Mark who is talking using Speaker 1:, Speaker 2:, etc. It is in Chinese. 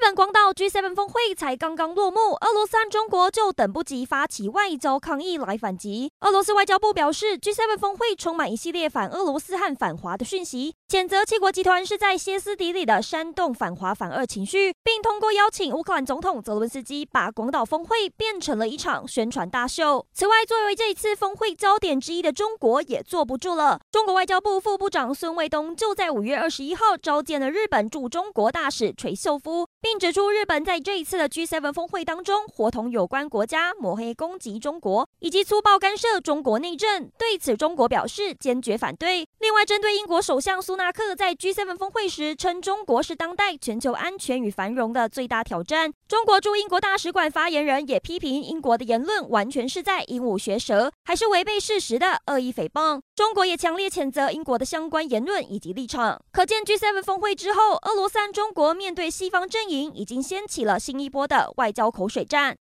Speaker 1: 日本广岛 G7 峰会才刚刚落幕，俄罗斯中国就等不及发起外交抗议来反击。俄罗斯外交部表示，G7 峰会充满一系列反俄罗斯和反华的讯息，谴责七国集团是在歇斯底里的煽动反华反俄情绪，并通过邀请乌克兰总统泽伦斯基把广岛峰会变成了一场宣传大秀。此外，作为这一次峰会焦点之一的中国也坐不住了。中国外交部副部长孙卫东就在五月二十一号召见了日本驻中国大使垂秀夫。并并指出，日本在这一次的 G7 峰会当中，伙同有关国家抹黑攻击中国，以及粗暴干涉中国内政。对此，中国表示坚决反对。另外，针对英国首相苏纳克在 G7 峰会时称中国是当代全球安全与繁荣的最大挑战，中国驻英国大使馆发言人也批评英国的言论完全是在鹦鹉学舌，还是违背事实的恶意诽谤。中国也强烈谴责英国的相关言论以及立场。可见 G7 峰会之后，俄罗斯中国面对西方阵营已经掀起了新一波的外交口水战。